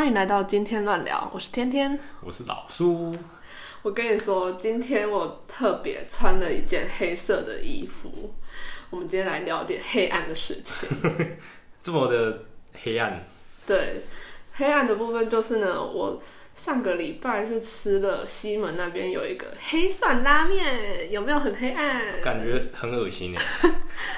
欢迎来到今天乱聊，我是天天。我是老苏，我跟你说，今天我特别穿了一件黑色的衣服。我们今天来聊点黑暗的事情。这么的黑暗，对，黑暗的部分就是呢，我上个礼拜去吃了西门那边有一个黑蒜拉面，有没有很黑暗？感觉很恶心哎。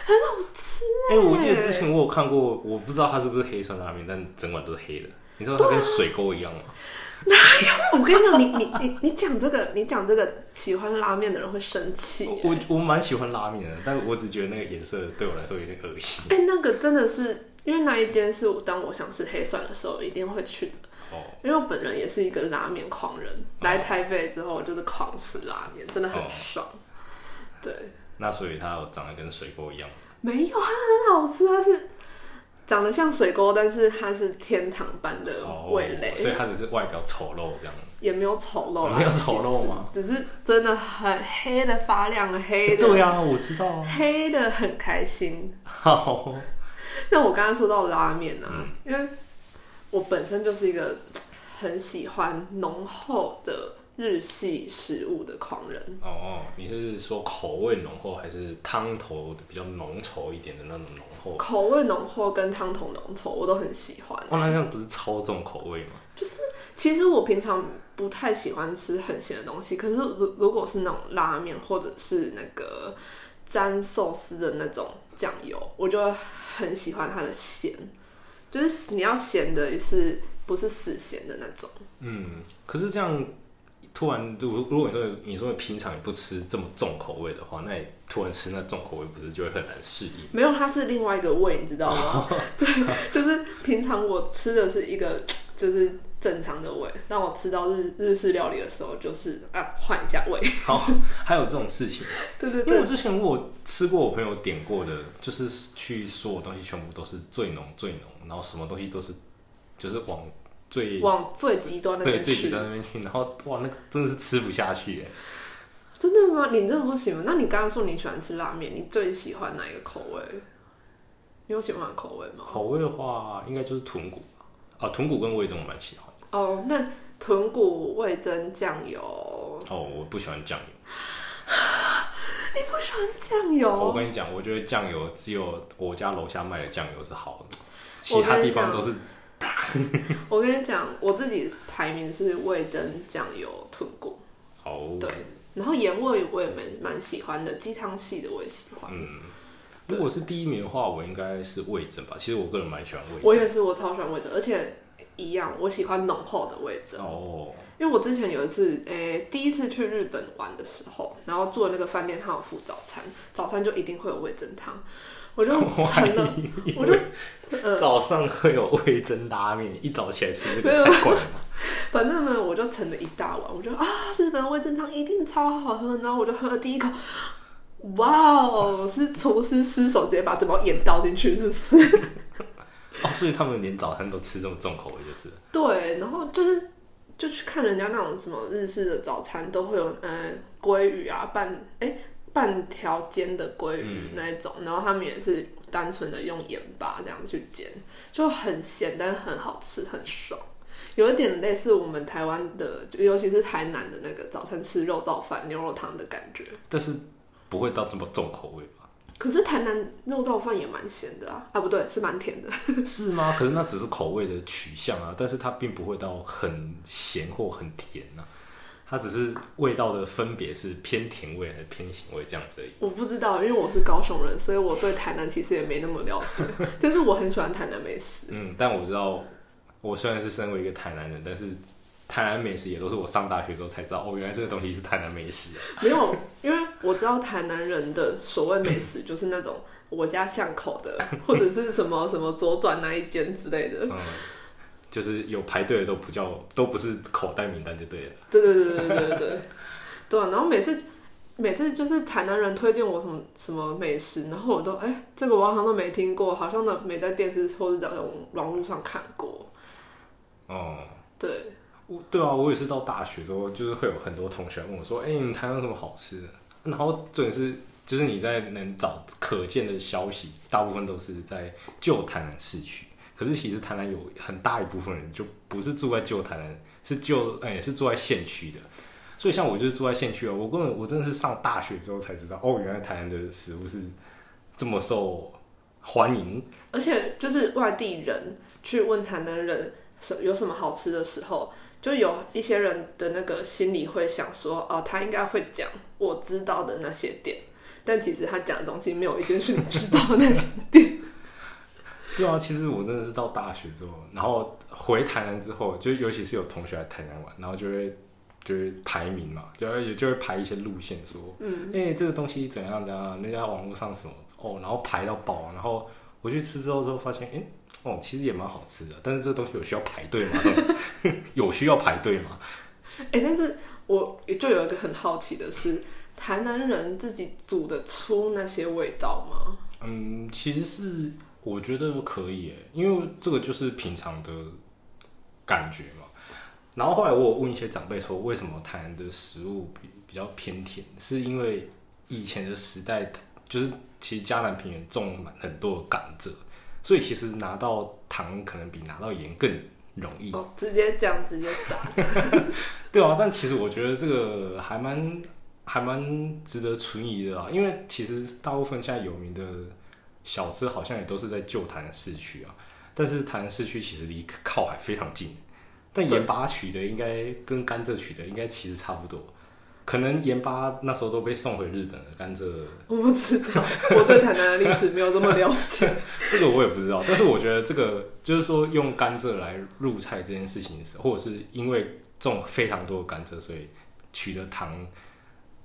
很好吃哎、我记得之前我有看过，我不知道它是不是黑蒜拉面，但整碗都是黑的。你知道它跟水沟一样吗？哪有我跟你讲，你你你你讲这个，你讲这个，喜欢拉面的人会生气耶。我我蛮喜欢拉面的，但我只觉得那个颜色对我来说有点恶心。哎、那个真的是，因为那一间是我当我想吃黑蒜的时候一定会去的。哦，因为我本人也是一个拉面狂人，来台北之后就是狂吃拉面，真的很哦爽。对，那所以它有长得跟水沟一样。没有，它很好吃，它是长得像水沟，但是它是天堂般的哦，味蕾，所以它只是外表丑陋这样。也没有丑陋啦，没有丑陋吗只是真的很黑的发亮，黑的，对啊，我知道啊。黑的很开心。好，那我刚刚说到拉面啊，嗯因为我本身就是一个很喜欢浓厚的日系食物的狂人。哦，你是说口味浓厚，还是汤头比较浓稠一点的那种浓厚？口味浓厚跟汤头浓稠我都很喜欢。哦，那这样不是超重口味吗？就是其实我平常不太喜欢吃很咸的东西，可是如如果是那种拉面或者是那个沾寿司的那种酱油，我就会很喜欢它的咸，就是你要咸的是不是死咸的那种。嗯，可是这样突然，如果如果你说你说平常也不吃这么重口味的话，那你突然吃那重口味，不是就会很难适应？没有，它是另外一个味，你知道吗？对，就是平常我吃的是一个就是正常的味，当我吃到日日式料理的时候，就是啊换一下味。好，还有这种事情，对对对，因为我之前我有吃过我朋友点过的，就是去所有东西全部都是最浓最浓，然后什么东西都是就是往最往最极端那边去对最极。端那边去，然后哇，那个真的是吃不下去哎。真的吗？你真的不喜欢？那你刚刚说你喜欢吃拉面，你最喜欢哪一个口味？你有喜欢的口味吗？口味的话，应该就是豚骨吧。啊，豚骨跟味噌我蛮喜欢的。哦，那豚骨味增酱油，哦，我不喜欢酱油。你不喜欢酱油我？跟你讲，我觉得酱油只有我家楼下卖的酱油是好的，其他地方都是 我跟你讲，我自己排名是味增酱油豚骨，哦。对，然后盐味我也蛮蛮喜欢的，鸡汤系的我也喜欢。嗯，如果是第一名的话，我应该是味增吧。其实我个人蛮喜欢味噌。我也是，我超喜欢味增，而且一样，我喜欢浓厚的味噌。哦，因为我之前有一次，诶、第一次去日本玩的时候，然后住的那个饭店，它有附早餐，早餐就一定会有味噌汤，我就 成了，我就呃早上会有味噌拉面，一早起来吃这个 太怪了嘛。反正呢，我就盛了一大碗，我就啊，日本味噌汤一定超好喝，然后我就喝了第一口，哇哦，是厨师失手直接把整包盐倒进去，是不是？哦，所以他们连早餐都吃这么重口味，就是对，然后就是就去看人家那种什么日式的早餐，都会有呃鲑鱼啊，半哎半条煎的鲑鱼那一种，然后他们也是单纯的用盐巴这样去煎，就很咸，但是很好吃，很爽。有一点类似我们台湾的，就尤其是台南的那个早餐吃肉燥饭、牛肉汤的感觉。但是不会到这么重口味吧？可是台南肉燥饭也蛮咸的啊，啊不对，是蛮甜的。是吗？可是那只是口味的取向啊，但是它并不会到很咸或很甜啊，它只是味道的分别是偏甜味还是偏咸味这样子而已。我不知道，因为我是高雄人，所以我对台南其实也没那么了解。就是我很喜欢台南美食。嗯，但我知道，我虽然是身为一个台南人，但是台南美食也都是我上大学之后才知道，哦，原来这个东西是台南美食。没有，因为我知道台南人的所谓美食就是那种 我家巷口的，或者是什么什么左转那一间之类的。嗯，就是有排队的都不叫，都不是口袋名单就对了。对对对对对对对，对啊。然后每次每次就是台南人推荐我什么什么美食，然后我都哎、这个我好像都没听过，好像都没在电视或者在网络上看过。哦、对，我对啊，我也是到大学之后，就是会有很多同学问我说：“哎、你们台湾有什么好吃的？”然后重点是，就是你在能找可见的消息，大部分都是在旧台南市区，可是其实台南有很大一部分人就不是住在旧台南，是旧哎、是住在县区的。所以像我就是住在县区啊，我根本我真的是上大学之后才知道，哦，原来台南的食物是这么受欢迎。而且就是外地人去问台南人什有什么好吃的时候，就有一些人的那个心里会想说，哦，他应该会讲我知道的那些点，但其实他讲的东西没有一件是你知道的那些点。对啊，其实我真的是到大学之后，然后回台南之后，就尤其是有同学来台南玩，然后就会就会排名嘛，就会也就会排一些路线说，嗯，哎、这个东西怎样怎样，那家网络上什么哦，然后排到爆，然后我去吃之后之后发现，哎、哦，其实也蛮好吃的，但是这个东西有需要排队吗？有需要排队吗？哎、但是我就有一个很好奇的是，台南人自己煮得出那些味道吗？嗯，其实是我觉得可以耶，因为这个就是平常的感觉嘛。然后后来我有问一些长辈说，为什么台南的食物比比较偏甜？是因为以前的时代，就是其实嘉南平原种满很多甘蔗，所以其实拿到糖可能比拿到盐更容易。哦，直接这样直接撒，对啊，但其实我觉得这个还蛮还蛮值得存疑的啊，因为其实大部分现在有名的小吃好像也都是在旧台南市区啊，但是台南市区其实离靠海非常近，但对。盐巴取的应该跟甘蔗取的应该其实差不多，可能盐巴那时候都被送回日本了，甘蔗我不知道，我对台南的历史没有这么了解。这个我也不知道，但是我觉得这个就是说用甘蔗来入菜这件事情是，或者是因为种非常多的甘蔗，所以取得糖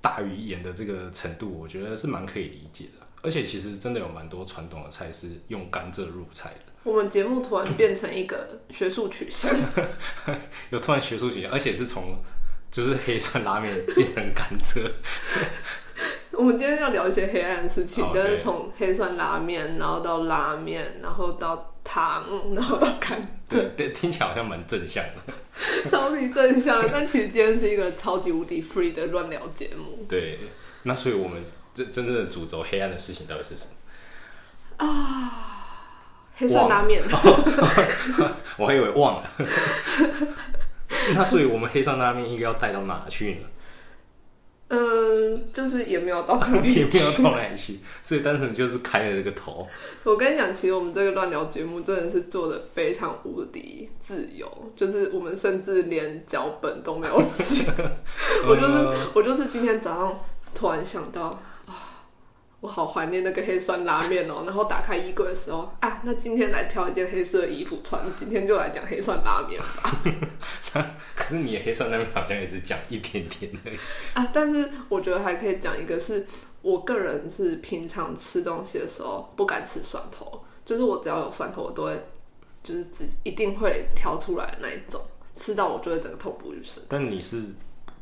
大于盐的这个程度，我觉得是蛮可以理解的。而且其实真的有蛮多传统的菜是用甘蔗入菜的，我们节目突然变成一个学术取向，有突然学术学，而且是从就是黑蒜拉面变成甘蔗，我们今天要聊一些黑暗的事情好，但是对从黑蒜拉面，然后到拉面，然后到糖，然后到甘蔗，对对，听起来好像蛮正向的。超级正向的。但其实今天是一个超级无敌 free 的乱聊节目。对，那所以我们真真正的主轴黑暗的事情到底是什么啊？黑蒜拉面，我还以为忘了。那所以我们黑蒜拉面应该要带到哪去呢？嗯，就是也没有到哪里 也没有到哪里去，所以单纯就是开了这个头。我跟你讲，其实我们这个乱聊节目真的是做的非常无敌自由，就是我们甚至连脚本都没有写。我就是呃我就是今天早上突然想到啊，我好怀念那个黑酸拉面哦。然后打开衣柜的时候啊，那今天来挑一件黑色的衣服穿，今天就来讲黑酸拉面吧。可是你的黑蒜拉面好像也是讲一点点而已。啊，但是我觉得还可以讲一个是，我个人是平常吃东西的时候不敢吃蒜头，就是我只要有蒜头，我都会就是只一定会挑出来的那一种，吃到我就会整个痛不欲生。但你是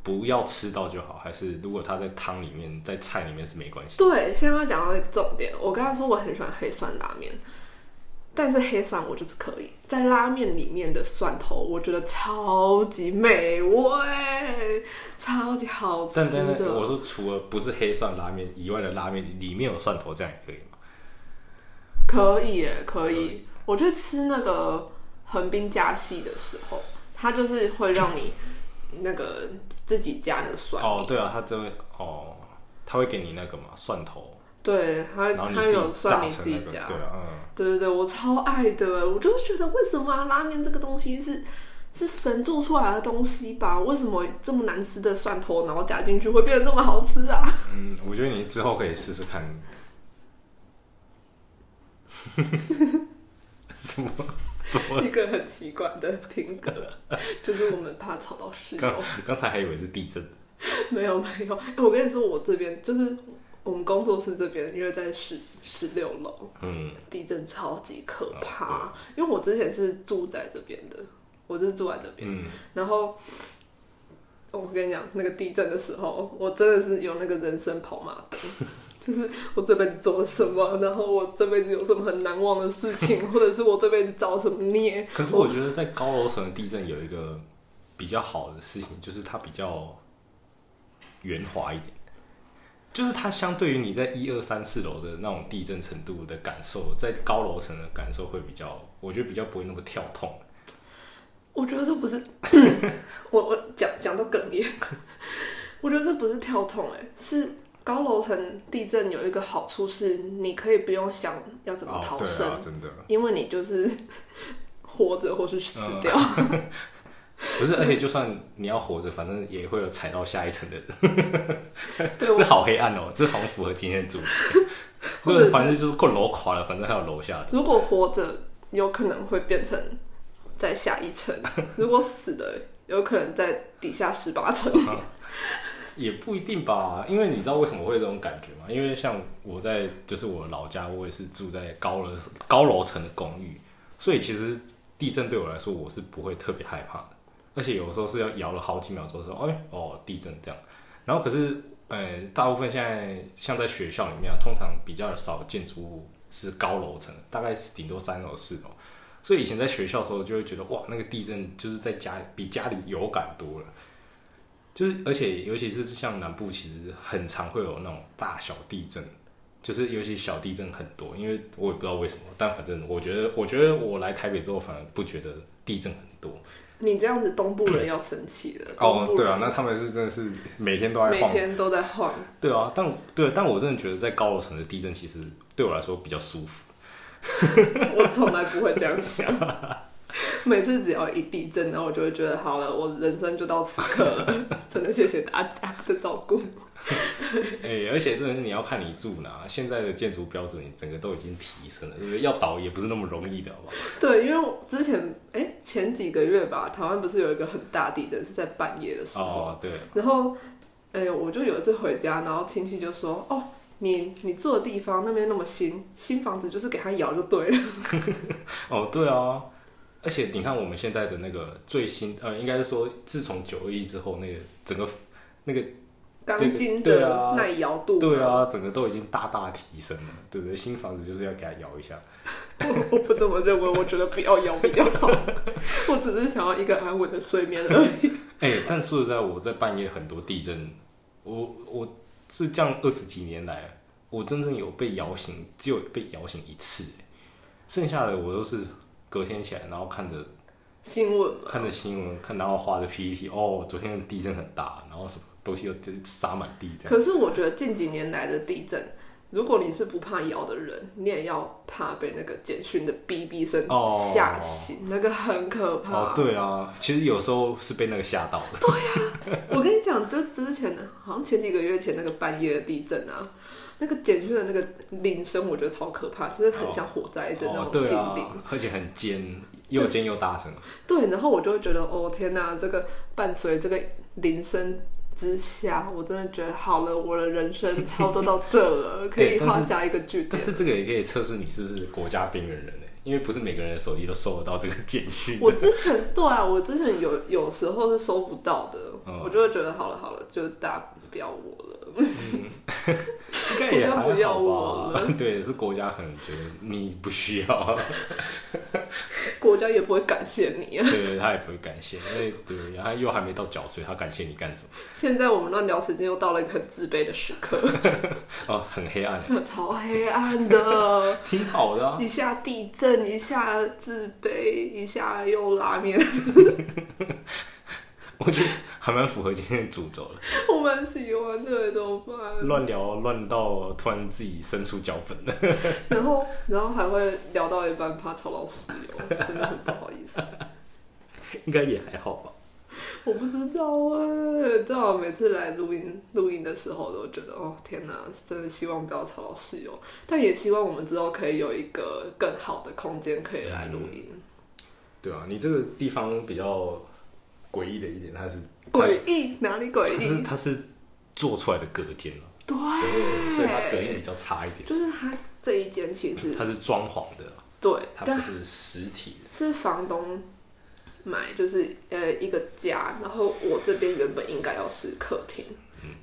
不要吃到就好，还是如果它在汤里面、在菜里面是没关系？对，现在要讲到一个重点，我刚才说我很喜欢黑蒜拉面，但是黑蒜我就是可以在拉面里面的蒜头，我觉得超级美味，超级好吃但。我说除了不是黑蒜拉面以外的拉面里面有蒜头，这样也可以吗？可以耶，可可以。我去吃那个横滨加系的时候，它就是会让你那个自己加那个蒜哦，对啊，他真会哦，他会给你那个嘛蒜头，对，它然后你自它有己蒜泥榨成那个，自己加，对啊，嗯。对对对，我超爱的。我就觉得为什么、啊、拉面这个东西是是神做出来的东西吧？为什么这么难吃的蒜头，然后加进去会变得这么好吃啊？嗯，我觉得你之后可以试试看。什么？一个很奇怪的听歌，就是我们怕吵到室刚友。刚才还以为是地震。没有没有，哎、我跟你说，我这边就是我们工作室这边，因为在十十六楼，嗯，地震超级可哦怕。因为我之前是住在这边的，我是住在这边，嗯，然后我跟你讲，那个地震的时候，我真的是有那个人生跑马灯，就是我这辈子做了什么，然后我这辈子有什么很难忘的事情，或者是我这辈子遭什么孽。可是我觉得在高楼层的地震有一个比较好的事情，就是它比较圆滑一点。就是它相对于你在一二三四楼的那种地震程度的感受，在高楼层的感受会比较，我觉得比较不会那么跳痛。我觉得这不是 我我讲讲到哽咽，我觉得这不是跳痛、哎，是高楼层地震有一个好处是，你可以不用想要怎么哦，逃生，真的因为你就是 活着或是死掉。不是，而且就算你要活着，反正也会有踩到下一层的人。对我这好黑暗哦，这好像符合今天的主题。或者反正就是过楼垮了，反正还有楼下的。如果活着，有可能会变成在下一层；如果死了，有可能在底下十八层。也不一定吧，因为你知道为什么会有这种感觉吗？因为像我在就是我老家，我也是住在高楼高楼层的公寓，所以其实地震对我来说我是不会特别害怕的，而且有时候是要摇了好几秒钟说，哎哦地震这样，然后可是呃大部分现在像在学校里面啊，通常比较少建筑物是高楼层，大概是顶多三楼四楼，所以以前在学校的时候就会觉得哇那个地震就是在家里比家里有感多了。就是，而且尤其是像南部，其实很常会有那种大小地震，就是尤其小地震很多。因为我也不知道为什么，但反正我觉得，我觉得我来台北之后，反而不觉得地震很多。你这样子，东部人要生气了。哦对啊，那他们是真的是每天都在晃。每天都在晃。对啊，但对，但我真的觉得在高楼层的地震，其实对我来说比较舒服。我从来不会这样想。每次只要一地震，然后我就会觉得好了，我人生就到此刻了。真的谢谢大家的照顾。哎、而且真的是你要看你住哪，现在的建筑标准，你整个都已经提升了，对不对？要倒也不是那么容易的，好不好？对，因为之前哎、前几个月吧，台湾不是有一个很大地震，是在半夜的时候。哦，对，然后，哎、我就有一次回家，然后亲戚就说：“哦，你你住的地方那边那么新，新房子就是给它摇就对了。哦，对啊，而且你看我们现在的那个最新，呃，应该是说自从九二一之后，那个整个那个钢筋的耐摇度，对，啊，整个都已经大大提升了，对不对？新房子就是要给它摇一下。我我不这么认为，我觉得不要摇比较好。我只是想要一个安稳的睡眠而已。哎、但说实在，我在半夜很多地震，我我是这样二十几年来，我真正有被摇醒，只有被摇醒一次，剩下的我都是隔天起来，然后看着新闻，看着新闻，看然后画着 PPT，哦，昨天的地震很大，然后什么东西又撒满地这样。可是我觉得近几年来的地震，如果你是不怕摇的人，你也要怕被那个简讯的哔哔声哦吓醒，那个很可怕。哦，对啊，其实有时候是被那个吓到的。我跟你讲，就之前的，好像前几个月前那个半夜的地震啊，那个简讯的那个铃声，我觉得超可怕，真的很像火灾的那哦，种对警铃。啊，而且很尖，又尖又大声。对，然后我就会觉得，哦天哪，这个伴随这个铃声之下，我真的觉得好了，我的人生差不多到这了，可以画下一个句点。但是这个也可以测试你是不是国家边缘人呢？因为不是每个人的手机都收得到这个简讯。我之前对啊，我之前有有时候是收不到的，嗯我就会觉得好了好了，就大家不要我了。应该也还国家不要好我吧？对，是国家可能觉得你不需要，国家也不会感谢你啊。对他也不会感谢，因为对，他又还没到缴税，他感谢你干什么？现在我们乱聊时间又到了一个很自卑的时刻，哦，很黑暗，超黑暗的。挺好的啊。一下地震，一下自卑，一下又拉面，我觉得还蛮符合今天的主轴的，我蛮喜欢的，怎么办？乱聊乱到突然自己生出脚本了。然后，然后还会聊到一半怕吵到室友，真的很不好意思。应该也还好吧。我不知道哎、正好每次来录音录音的时候，都觉得哦天哪，真的希望不要吵到室友，但也希望我们之后可以有一个更好的空间可以来录音。对啊，你这个地方比较诡异的一点，它是诡异哪里诡它是异？它是做出来的隔间啊。对，所以它隔音比较差一点。就是它这一间其实它是装潢的，对，它不是实体的。是房东买，就是呃一个家，然后我这边原本应该要是客厅，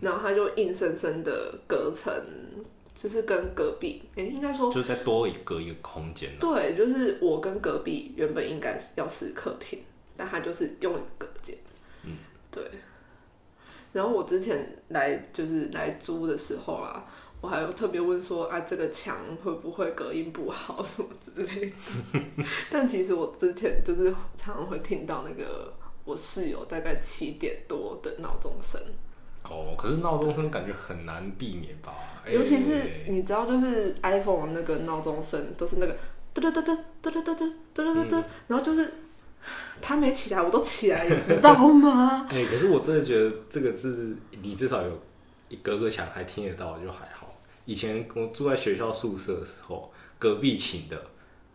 然后他就硬生生的隔成，就是跟隔壁，哎、应该说就是再多一隔一个空间啊。对，就是我跟隔壁原本应该是要是客厅，但他就是用隔间，嗯，对，然后我之前来就是来租的时候啊，我还有特别问说啊，这个墙会不会隔音不好什么之类的。但其实我之前就是常常会听到那个我室友大概七点多的闹钟声，哦，可是闹钟声感觉很难避免吧？尤其是哎。你知道，就是 iPhone 的那个闹钟声都是那个嘚嘚嘚嘚嘚嘚嘚嘚嘚嘚嘚，然后就是他没起来，我都起来，你知道吗？哎、可是我真的觉得这个字你至少有隔个墙还听得到，就还好。以前我住在学校宿舍的时候，隔壁寝的，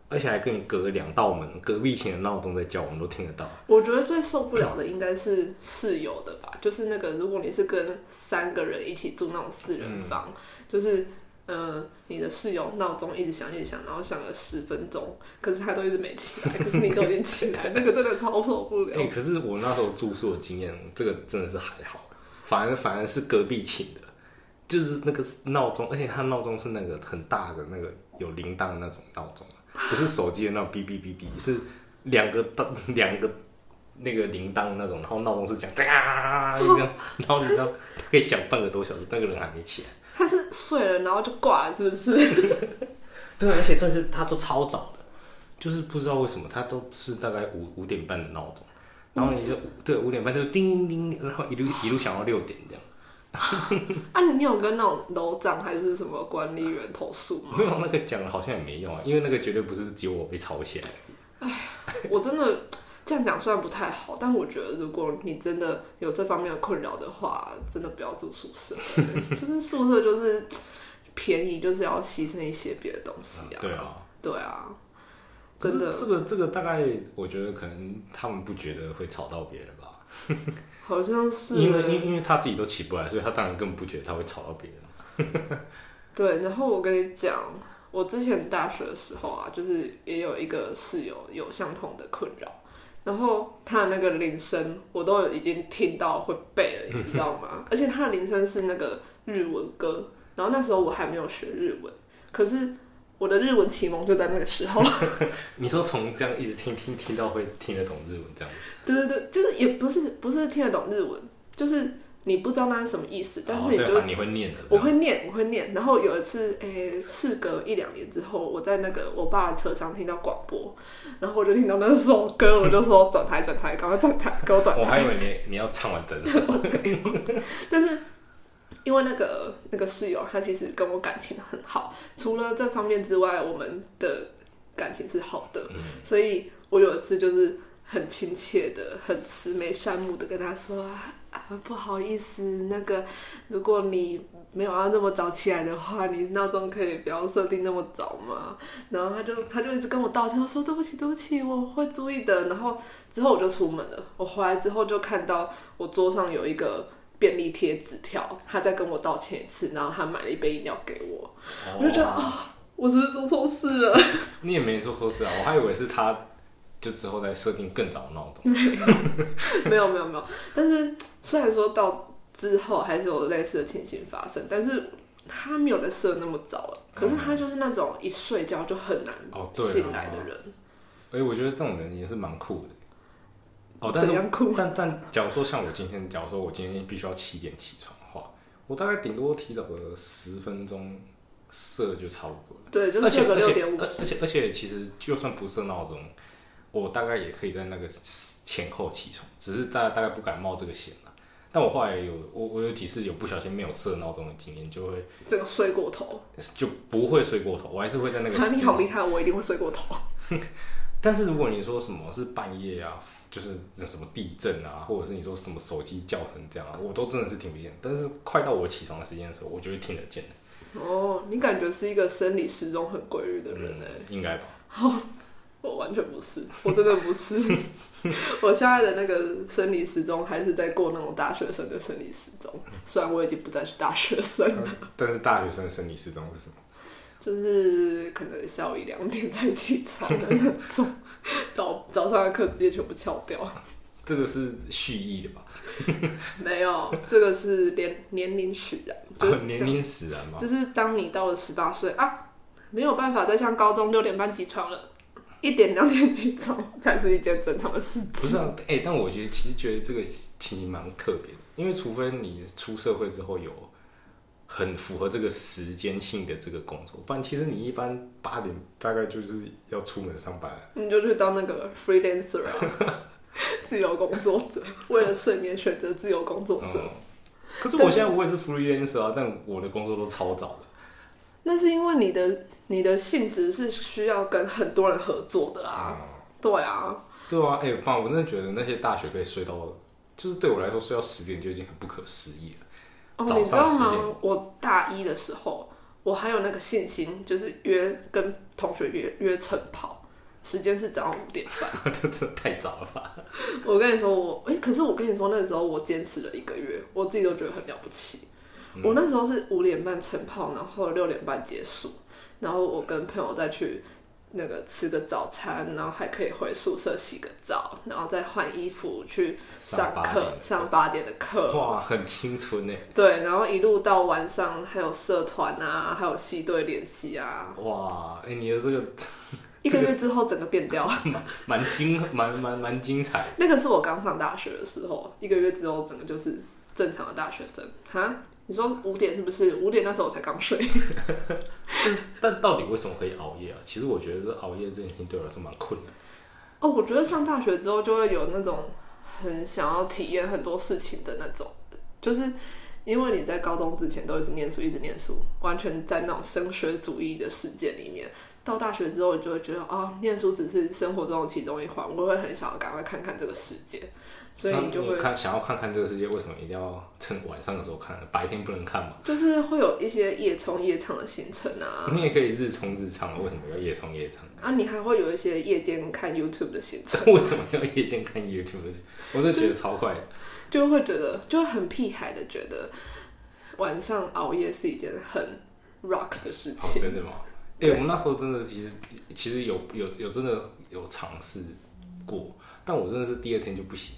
而且还跟你隔两道门，隔壁寝的闹钟在叫，我们都听得到。我觉得最受不了的应该是室友的吧，就是那个如果你是跟三个人一起住那种四人房，就是呃你的室友闹钟一直响一直响，然后响了十分钟，可是他都一直没起来，可是你都已经起来，那个真的超受不了。哎、可是我那时候住宿的经验，这个真的是还好，反而反而是隔壁寝的，就是那个闹钟，而且他闹钟是那个很大的那个有铃铛的那种闹钟，不是手机的那种哔哔哔哔，是两个当 两个那个铃铛那种，然后闹钟是这样，哒这样，然后你知道可以响半个多小时，那个人还没起来。他是睡了然后就挂了，是不是？对，而且真是他都超早的，就是不知道为什么他都是大概五五点半的闹钟，然后你就对五点半就叮叮，然后一路一路响到六点这样。啊，你有跟那种楼长还是什么管理员投诉吗？没有那个讲了好像也没用啊，因为那个绝对不是只有我被吵起来。哎我真的这样讲虽然不太好，但我觉得如果你真的有这方面的困扰的话，真的不要住宿舍。就是宿舍就是便宜，就是要牺牲一些别的东西啊。对啊，对啊，真的这个这个大概我觉得可能他们不觉得会吵到别人吧，好像是因为因因为他自己都起不来，所以他当然根本不觉得他会吵到别人。对。然后我跟你讲，我之前大学的时候啊，就是也有一个室友有相同的困扰。然后他的那个铃声，我都已经听到会背了，你知道吗？而且他的铃声是那个日文歌，然后那时候我还没有学日文，可是我的日文启蒙就在那个时候。你说从这样一直听听听到会听得懂日文这样，对对对，就是也不是不是听得懂日文，就是你不知道那是什么意思，但是你就、反正你会念的。我会念，我会念。然后有一次，诶、事隔一两年之后，我在那个我爸的车上听到广播，然后我就听到那首歌，我就说转台转台，赶快转台，给我转台。我还以为你你要唱完整首。但是因为那个那个室友，他其实跟我感情很好，除了这方面之外，我们的感情是好的，所以我有一次就是很亲切的、很慈眉善目的跟他说啊。啊，不好意思，那个，如果你没有要那么早起来的话，你闹钟可以不要设定那么早吗？然后他就他就一直跟我道歉，他说对不起对不起，我会注意的。然后之后我就出门了，我回来之后就看到我桌上有一个便利贴纸条，他再跟我道歉一次，然后他买了一杯饮料给我，我就觉得啊、我是不是做错事了？你也没做错事啊，我还以为是他，就之后再设定更早的闹钟。没有没有没有，但是虽然说到之后还是有类似的情形发生，但是他没有再设那么早了。可是他就是那种一睡觉就很难醒来的人，哎、我觉得这种人也是蛮酷的。哦，但是？但但假如说像我今天，假如说我今天必须要七点起床的话，我大概顶多提早个十分钟设就差不多了。对，就是设个六点五十。而而且而且其实就算不设闹钟，我大概也可以在那个前后起床，只是大大概不敢冒这个险了。但我后来有我我有几次有不小心没有设闹钟的经验，就会这个睡过头，就不会睡过头，我还是会在那个你好厉害，我一定会睡过头。但是如果你说什么是半夜啊，就是有什么地震啊，或者是你说什么手机叫成这样啊，我都真的是听不见。但是快到我起床的时间的时候，我就会听得见的。哦，你感觉是一个生理时钟很规律的人哎、嗯，应该吧？我完全不是，我真的不是。我现在的那个生理时钟还是在过那种大学生的生理时钟，虽然我已经不再是大学生了，但是大学生的生理时钟是什么？就是可能下午一两点才起床的那种，早早上的课直接全部翘掉。这个是蓄意的吧？没有，这个是年年龄使然，就是啊年龄使然嘛。就是当你到了十八岁啊，没有办法再像高中六点半起床了，一点两点起床才是一件正常的事情。不是啊，哎、但我觉得其实觉得这个情形蛮特别的，因为除非你出社会之后有很符合这个时间性的这个工作，不然其实你一般八点大概就是要出门上班了。你就去当那个 freelancer 啊，自由工作者，为了睡眠选择自由工作者。嗯，可是我现在我也是 freelancer 啊，但我的工作都超早的。那是因为你的你的性质是需要跟很多人合作的啊。对啊，对啊，哎、爸，我真的觉得那些大学可以睡到，就是对我来说睡到十点就已经很不可思议了。哦，早你知道吗？我大一的时候，我还有那个信心，就是约跟同学约约晨跑，时间是早上五点半。这真的太早了吧？我跟你说，我哎、可是我跟你说，那时候我坚持了一个月，我自己都觉得很了不起。我那时候是五点半晨跑，然后六点半结束，然后我跟朋友再去那个吃个早餐，然后还可以回宿舍洗个澡，然后再换衣服去上课上八点，的课。哇，很青春呢！对，然后一路到晚上还有社团啊，还有系队练习啊，哇，哎、你的 这个一个月之后整个变掉。蛮精，蛮蛮蛮精彩。那个是我刚上大学的时候，一个月之后整个就是正常的大学生。哈，你说五点是不是？五点那时候我才刚睡。但到底为什么可以熬夜啊？其实我觉得熬夜这件事情对我来说蛮困难。哦，我觉得上大学之后就会有那种很想要体验很多事情的那种，就是因为你在高中之前都一直念书，一直念书，完全在那种升学主义的世界里面。到大学之后，你就会觉得哦，念书只是生活中的其中一环，我会很想要赶快看看这个世界，所以你就会看想要看看这个世界，为什么一定要趁晚上的时候看？白天不能看嘛？就是会有一些夜冲夜唱的行程啊，你也可以日冲日唱，为什么要夜冲夜唱？啊，你还会有一些夜间看 YouTube 的行程，为什么要夜间看 YouTube？的我就觉得超快的。就会觉得就会很屁孩的觉得晚上熬夜是一件很 rock 的事哦，情。真的吗？哎、对我们那时候真的其实其实有有有真的有尝试过，但我真的是第二天就不行，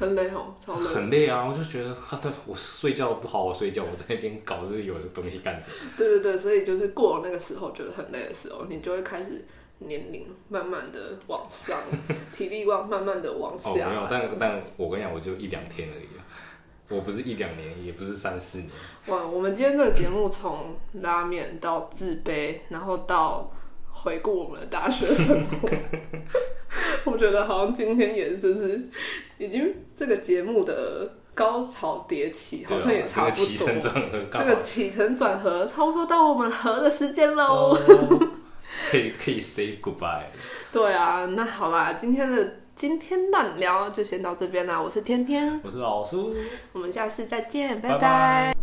很累哦，超累。很累啊！我就觉得，我睡觉不好好睡觉，我在那边搞这有的东西干什么？对对对，所以就是过了那个时候觉得很累的时候，你就会开始年龄慢慢的往上，体力往慢慢的往哦，没有，下。但但我跟你讲，我就一两天而已啊，我不是一两年，也不是三四年。哇，我们今天这个节目从拉面到自卑，然后到回顾我们的大学生活，我觉得好像今天也就是已经这个节目的高潮迭起，好像也差不对啊这个起承多。转合这个起承转合，差不多到我们合的时间喽。哦可以可以 say goodbye。对啊，那好啦，今天的今天乱聊就先到这边啦。我是天天，我是老苏，我们下次再见，拜拜拜